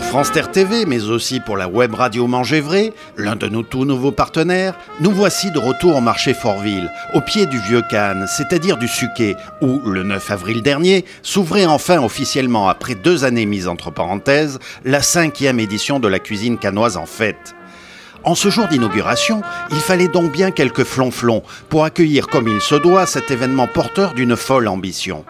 Pour France Terre TV, mais aussi pour la web radio Mangévré, l'un de nos tout nouveaux partenaires, nous voici de retour au marché Fortville, au pied du Vieux Cannes, c'est-à-dire du Suquet, où, le 9 avril dernier, s'ouvrait enfin officiellement, après deux années mises entre parenthèses, la cinquième édition de la cuisine canoise en fête. En ce jour d'inauguration, il fallait donc bien quelques flonflons pour accueillir comme il se doit cet événement porteur d'une folle ambition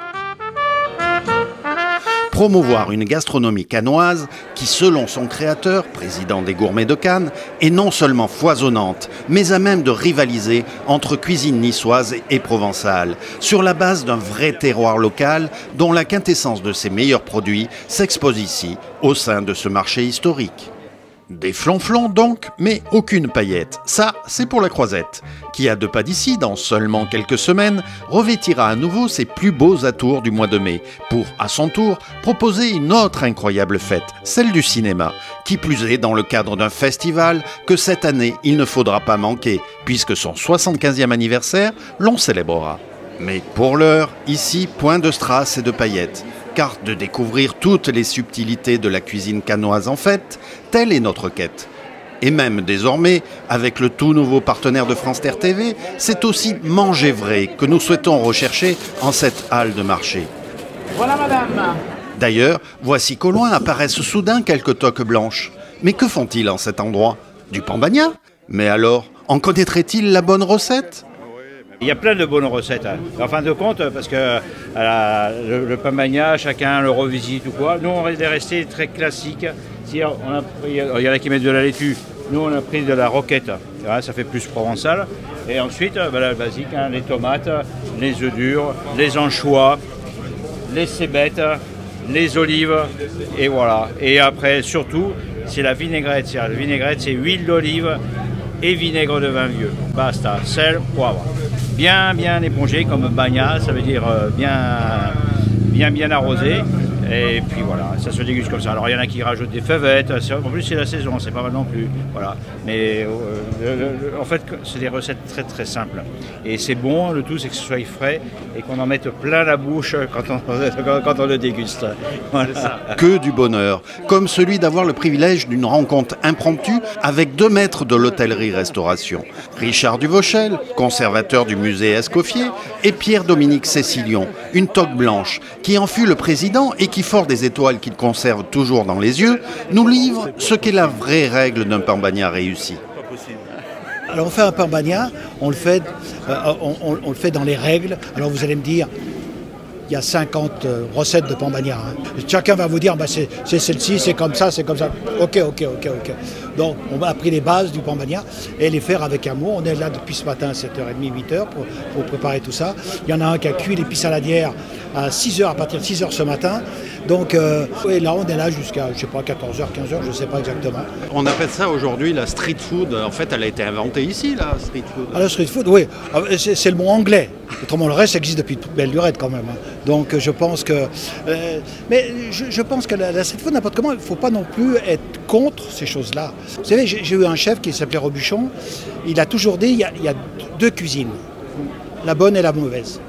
promouvoir une gastronomie canoise qui, selon son créateur, président des Gourmets de Cannes, est non seulement foisonnante, mais à même de rivaliser entre cuisine niçoise et provençale, sur la base d'un vrai terroir local dont la quintessence de ses meilleurs produits s'expose ici, au sein de ce marché historique. Des flonflons donc, mais aucune paillette. Ça, c'est pour la croisette, qui a deux pas d'ici, dans seulement quelques semaines, revêtira à nouveau ses plus beaux atours du mois de mai, pour, à son tour, proposer une autre incroyable fête, celle du cinéma, qui plus est dans le cadre d'un festival que cette année il ne faudra pas manquer, puisque son 75e anniversaire l'on célébrera. Mais pour l'heure, ici, point de strass et de paillettes carte de découvrir toutes les subtilités de la cuisine canoise en fait, telle est notre quête. Et même désormais, avec le tout nouveau partenaire de France Terre TV, c'est aussi manger vrai que nous souhaitons rechercher en cette halle de marché. Voilà madame D'ailleurs, voici qu'au loin apparaissent soudain quelques toques blanches. Mais que font-ils en cet endroit? Du pambagna Mais alors, en connaîtrait-il la bonne recette? Il y a plein de bonnes recettes. Hein. En fin de compte, parce que le, le pain chacun le revisite ou quoi. Nous, on est resté très classique. Si on a il y en a qui mettent de la laitue. Nous, on a pris de la roquette. ça fait plus provençal. Et ensuite, ben, la basique, hein, les tomates, les œufs durs, les anchois, les cébettes, les olives. Et voilà. Et après, surtout, c'est la vinaigrette. La vinaigrette, c'est huile d'olive et vinaigre de vin vieux. Basta. Sel, poivre bien bien épongé comme bagna, ça veut dire euh, bien bien bien arrosé. Et puis voilà, ça se déguste comme ça. Alors il y en a qui rajoutent des feuvettes. En plus c'est la saison, c'est pas mal non plus. Voilà. Mais euh, en fait c'est des recettes très très simples. Et c'est bon, le tout c'est que ce soit frais et qu'on en mette plein la bouche quand on, quand on le déguste. Que du bonheur, comme celui d'avoir le privilège d'une rencontre impromptue avec deux maîtres de l'hôtellerie-restauration. Richard Duvauchel, conservateur du musée Escoffier, et Pierre-Dominique Cécilion, une toque blanche, qui en fut le président et qui fort des étoiles qu'il conserve toujours dans les yeux, nous livre ce qu'est la vraie règle d'un pambagna réussi. Alors on fait un pambagna, on le fait, euh, on, le fait dans les règles. Alors vous allez me dire, il y a 50 euh, recettes de pambagna. Hein. Chacun va vous dire, bah, c'est celle-ci, c'est comme ça, c'est comme ça. Ok, ok, ok, ok. Donc on a pris les bases du pambagna et les faire avec amour. On est là depuis ce matin à 7h30, 8h pour, pour préparer tout ça. Il y en a un qui a cuit les saladières à 6h, à partir de 6h ce matin. Donc euh, là, on est là jusqu'à, je sais pas, 14h, 15h, je ne sais pas exactement. On appelle ça aujourd'hui la street food. En fait, elle a été inventée ici, la street food. Ah, la street food, oui. Ah, c'est le mot anglais. Autrement, le reste existe depuis toute belle lurette quand même. Hein. Donc je pense que. Euh, mais je, pense que la, street food, n'importe comment, il ne faut pas non plus être contre ces choses-là. Vous savez, j'ai eu un chef qui s'appelait Robuchon. Il a toujours dit il y a deux cuisines, la bonne et la mauvaise.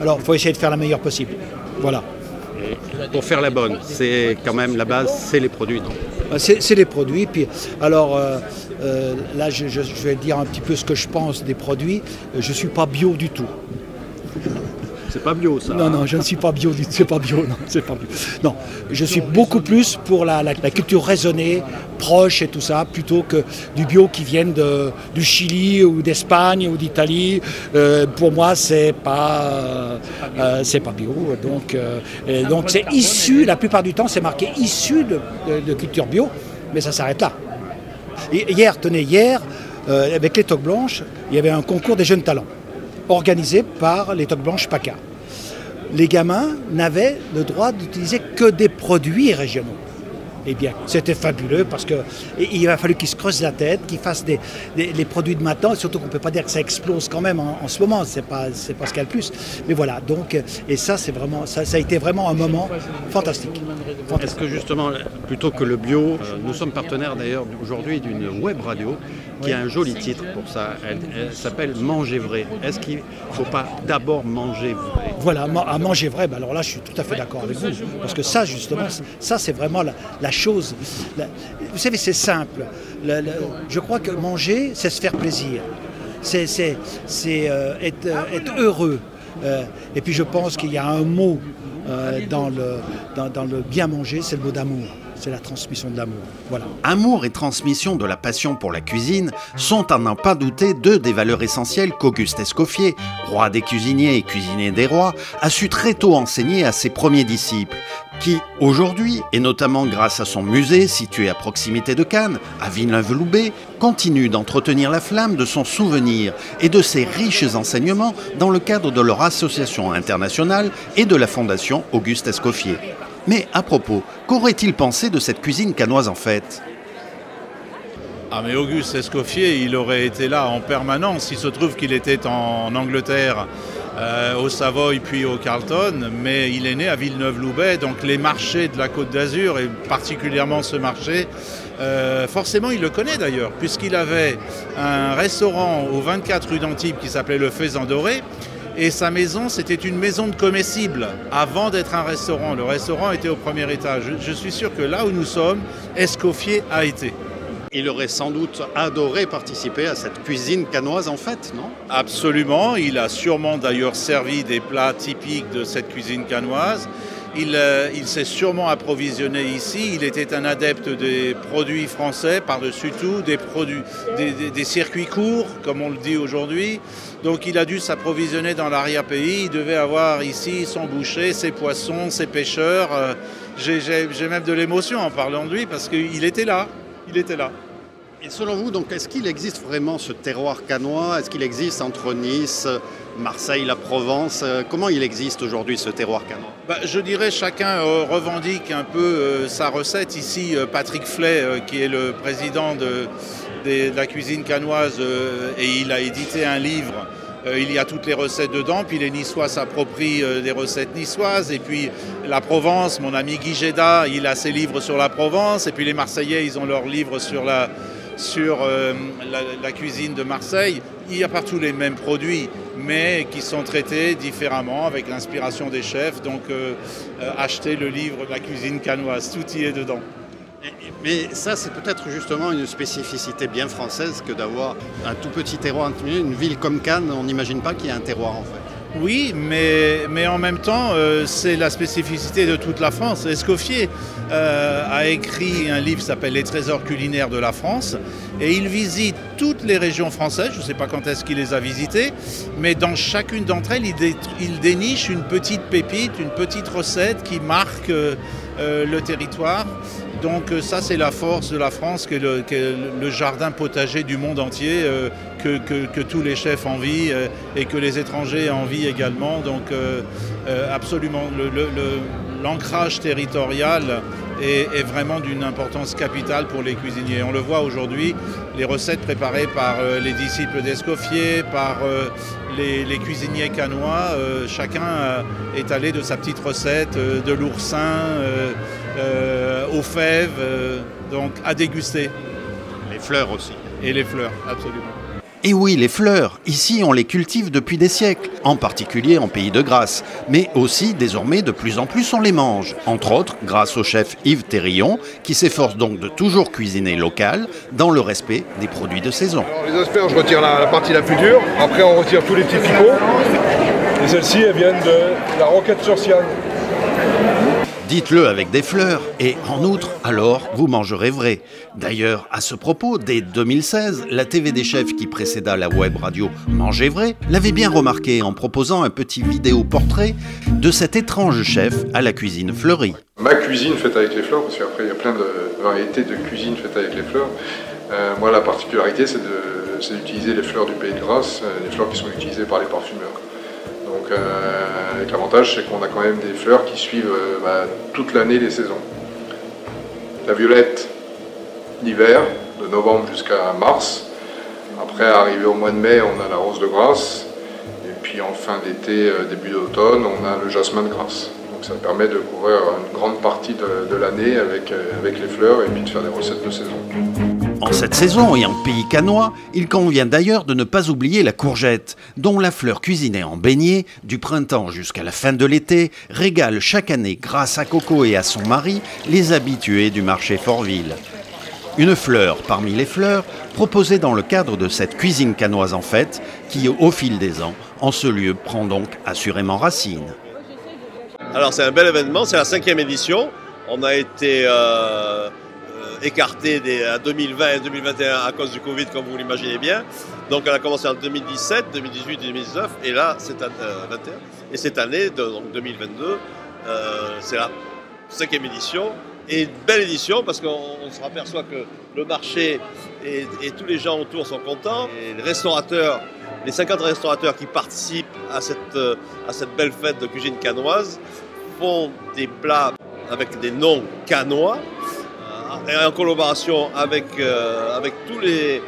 Alors, il faut essayer de faire la meilleure possible. Voilà. pour faire la bonne, c'est quand même la base, c'est les produits, non? Euh, c'est les produits. Puis, alors euh, euh, là, je, je, vais dire un petit peu ce que je pense des produits. Je ne suis pas bio du tout. C'est pas bio ça. Non, non, je ne suis pas bio, c'est pas bio, non, c'est pas bio. Non, je suis beaucoup plus pour la, culture raisonnée, proche et tout ça, plutôt que du bio qui vienne de, du Chili ou d'Espagne ou d'Italie. Euh, pour moi, c'est pas, euh, c'est pas bio. Donc, euh, donc c'est issu, la plupart du temps, c'est marqué issu de, culture bio, mais ça s'arrête là. hier, tenez, hier, avec les toques blanches, il y avait un concours des jeunes talents organisé par les Toques Blanches PACA. Les gamins n'avaient le droit d'utiliser que des produits régionaux. Eh bien, c'était fabuleux parce qu'il a fallu qu'ils se creusent la tête, qu'ils fassent les produits de maintenant, surtout qu'on ne peut pas dire que ça explose quand même en, ce moment, c'est pas, pas ce qu'il y a le plus. Mais voilà, donc, et ça, vraiment, ça, a été vraiment un moment fantastique. Est-ce que justement, plutôt que le bio, euh, nous sommes partenaires d'ailleurs aujourd'hui d'une web radio qui a un joli titre pour ça. Elle, s'appelle Manger vrai. Est-ce qu'il ne faut pas d'abord manger vrai? Voilà, à manger vrai, ben alors là je suis tout à fait d'accord avec vous. Parce que ça justement, ça c'est vraiment la, chose. vous savez, c'est simple. je crois que manger, c'est se faire plaisir. C'est euh, être, être, heureux. Euh, et puis je pense qu'il y a un mot euh, dans, le bien manger, c'est le mot d'amour c'est la transmission de l'amour. Voilà. Amour et transmission de la passion pour la cuisine sont à n'en pas douter deux des valeurs essentielles qu'Auguste Escoffier, roi des cuisiniers et cuisinier des rois, a su très tôt enseigner à ses premiers disciples, qui, aujourd'hui, et notamment grâce à son musée situé à proximité de Cannes, à Villeneuve-Loubet, continue d'entretenir la flamme de son souvenir et de ses riches enseignements dans le cadre de leur association internationale et de la fondation Auguste Escoffier. Mais à propos, qu'aurait-il pensé de cette cuisine canoise en fait? Ah mais Auguste Escoffier, il aurait été là en permanence. Il se trouve qu'il était en Angleterre, euh, au Savoy puis au Carlton, mais il est né à Villeneuve-Loubet, donc les marchés de la Côte d'Azur, et particulièrement ce marché, euh, forcément il le connaît d'ailleurs, puisqu'il avait un restaurant au 24 rue d'Antibes qui s'appelait le Faisan Doré, et sa maison, c'était une maison de comestibles avant d'être un restaurant. Le restaurant était au premier étage. Je, suis sûr que là où nous sommes, Escoffier a été. Il aurait sans doute adoré participer à cette cuisine canoise en fait, non? Absolument. Il a sûrement d'ailleurs servi des plats typiques de cette cuisine canoise. Euh, il, s'est sûrement approvisionné ici. Il était un adepte des produits français, par-dessus tout, des, circuits courts, comme on le dit aujourd'hui. Donc il a dû s'approvisionner dans l'arrière-pays. Il devait avoir ici son boucher, ses poissons, ses pêcheurs. Euh, j'ai même de l'émotion en parlant de lui parce qu'il était là. Il était là. Et selon vous, donc, est-ce qu'il existe vraiment ce terroir canois? Est-ce qu'il existe entre Nice, Marseille, la Provence? Euh, Comment il existe aujourd'hui ce terroir canois? Bah, Je dirais chacun euh, revendique un peu euh, sa recette. Ici, Patrick Flay, qui est le président de, la cuisine canoise, et il a édité un livre il y a toutes les recettes dedans, puis les Niçois s'approprient des recettes niçoises, et puis la Provence, mon ami Guy Géda, il a ses livres sur la Provence, et puis les Marseillais, ils ont leurs livres sur la, sur euh, la, cuisine de Marseille, il y a partout les mêmes produits, mais qui sont traités différemment avec l'inspiration des chefs. Donc, euh, euh, acheter le livre la cuisine canoise, tout y est dedans. Mais ça, c'est peut-être justement une spécificité bien française que d'avoir un tout petit terroir. Une ville comme Cannes, on n'imagine pas qu'il y ait un terroir en fait. Oui, mais, en même temps, euh, c'est la spécificité de toute la France. Escoffier euh, a écrit un livre qui s'appelle Les trésors culinaires de la France et il visite toutes les régions françaises. Je ne sais pas quand est-ce qu'il les a visitées, mais dans chacune d'entre elles, il, déniche une petite pépite, une petite recette qui marque euh, le territoire. Donc euh, ça, c'est la force de la France, que le, le, jardin potager du monde entier, euh, que, tous les chefs envient euh, et que les étrangers envient également. Donc absolument, l'ancrage territorial est, vraiment d'une importance capitale pour les cuisiniers. On le voit aujourd'hui, les recettes préparées par les disciples d'Escoffier, par les, cuisiniers canois, chacun est allé de sa petite recette de l'oursin euh, aux fèves, euh, donc à déguster. Les fleurs aussi. Et les fleurs, absolument. Et oui, les fleurs, ici on les cultive depuis des siècles, en particulier en pays de Grâce, mais aussi désormais de plus en plus on les mange, entre autres grâce au chef Yves Terrillon, qui s'efforce donc de toujours cuisiner local, dans le respect des produits de saison. les asperges, je retire la, partie la plus dure, après on retire tous les petits picots, et celles-ci elles viennent de la roquette sur Dites-le avec des fleurs, et en outre, alors vous mangerez vrai. D'ailleurs, à ce propos, dès 2016, la TV des chefs qui précéda la web radio Manger vrai l'avait bien remarqué en proposant un petit vidéo portrait de cet étrange chef à la cuisine fleurie. Ma cuisine faite avec les fleurs, parce qu'après il y a plein de variétés de cuisine faites avec les fleurs. Euh, moi, la particularité, c'est d'utiliser les fleurs du pays de Grasse, euh, les fleurs qui sont utilisées par les parfumeurs. Donc, euh, l'avantage, c'est qu'on a quand même des fleurs qui suivent euh, bah, toute l'année les saisons. La violette, l'hiver, de novembre jusqu'à mars. Après, arrivé au mois de mai, on a la rose de Grasse. Et puis en fin d'été, euh, début d'automne, on a le jasmin de Grasse. Donc ça permet de couvrir une grande partie de, l'année avec, avec les fleurs et puis de faire des recettes de saison. En cette saison et en pays canois, il convient d'ailleurs de ne pas oublier la courgette, dont la fleur cuisinée en beignet, du printemps jusqu'à la fin de l'été, régale chaque année, grâce à Coco et à son mari, les habitués du marché Fortville. Une fleur parmi les fleurs, proposée dans le cadre de cette cuisine canoise en fête, qui au fil des ans, en ce lieu, prend donc assurément racine. Alors c'est un bel événement, c'est la cinquième édition. On a été euh, écarté des, à 2020 et 2021 à cause du Covid, comme vous l'imaginez bien. Donc elle a commencé en 2017, 2018, 2019, et là, c'est euh, 21. Et cette année, donc 2022, euh, c'est la cinquième édition. Et une belle édition parce qu'on se aperçoit que le marché et, et, tous les gens autour sont contents. Et les restaurateurs, les 50 restaurateurs qui participent à cette, euh, à cette belle fête de cuisine canoise font des plats avec des noms canois et en collaboration avec, euh, avec tous, les,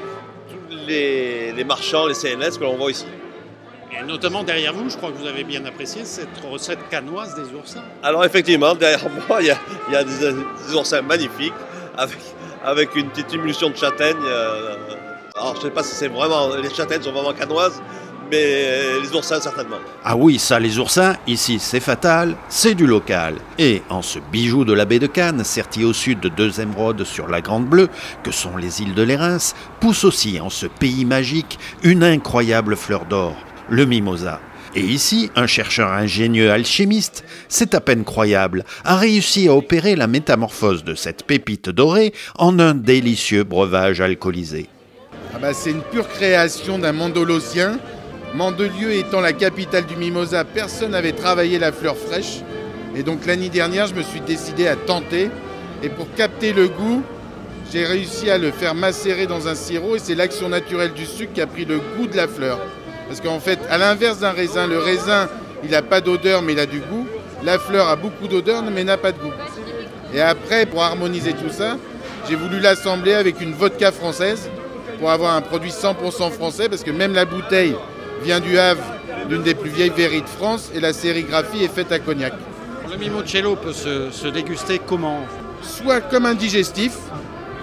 tous les, les, marchands, les CNS que l'on voit ici. Et notamment derrière vous, je crois que vous avez bien apprécié cette recette canoise des oursins. Alors effectivement, derrière moi, il y a, il y a des, des, oursins magnifiques avec, avec une petite émulsion de châtaigne. Euh, alors je ne sais pas si c'est vraiment, les châtaignes sont vraiment canoises, mais les oursins certainement. Ah oui, ça les oursins, ici c'est fatal, c'est du local. Et en ce bijou de la baie de Cannes, serti au sud de deux émeraudes sur la Grande Bleue, que sont les îles de l'Érins, pousse aussi en ce pays magique une incroyable fleur d'or, le mimosa. Et ici, un chercheur ingénieux alchimiste, c'est à peine croyable, a réussi à opérer la métamorphose de cette pépite dorée en un délicieux breuvage alcoolisé. Ah bah c'est une pure création d'un mandolosien Mandelieu étant la capitale du mimosa, personne n'avait travaillé la fleur fraîche. Et donc l'année dernière, je me suis décidé à tenter. Et pour capter le goût, j'ai réussi à le faire macérer dans un sirop. Et c'est l'action naturelle du sucre qui a pris le goût de la fleur. Parce qu'en fait, à l'inverse d'un raisin, le raisin, il n'a pas d'odeur, mais il a du goût. La fleur a beaucoup d'odeur, mais n'a pas de goût. Et après, pour harmoniser tout ça, j'ai voulu l'assembler avec une vodka française pour avoir un produit 100% français. Parce que même la bouteille, vient du Havre, d'une des plus vieilles verries de France, et la sérigraphie est faite à Cognac. Le mimocello peut se, se, déguster comment Soit comme un digestif,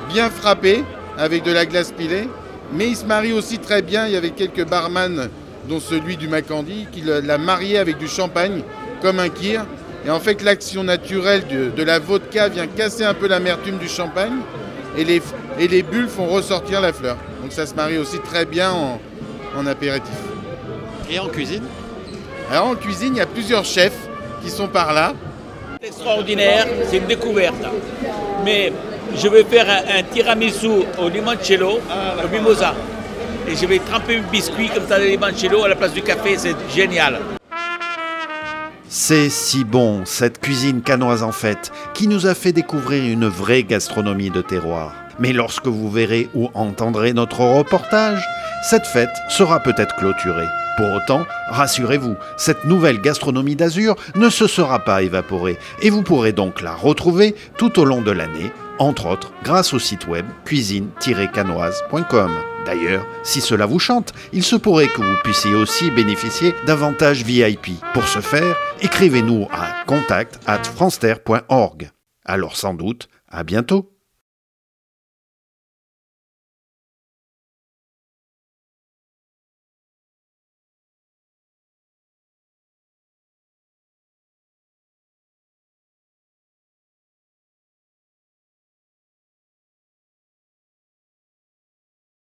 bien frappé, avec de la glace pilée, mais il se marie aussi très bien. Il y avait quelques barman, dont celui du Macandi, qui l'a marié avec du champagne, comme un kir. Et en fait, l'action naturelle de, de, la vodka vient casser un peu l'amertume du champagne, et les, et les bulles font ressortir la fleur. Donc ça se marie aussi très bien en, en apéritif. Et en cuisine Alors en cuisine, il y a plusieurs chefs qui sont par là. Extraordinaire, c'est une découverte. Mais je vais faire un, un tiramisu au limoncello, ah, au mimosa. Et je vais tremper un biscuit comme ça, le limoncello à la place du café, c'est génial. C'est si bon, cette cuisine canoise en fête, qui nous a fait découvrir une vraie gastronomie de terroir. Mais lorsque vous verrez ou entendrez notre reportage, cette fête sera peut-être clôturée. Pour autant, rassurez-vous, cette nouvelle gastronomie d'Azur ne se sera pas évaporée et vous pourrez donc la retrouver tout au long de l'année, entre autres grâce au site web cuisine-canoise.com. D'ailleurs, si cela vous chante, il se pourrait que vous puissiez aussi bénéficier d'avantages VIP. Pour ce faire, écrivez-nous à contact at. Alors sans doute, à bientôt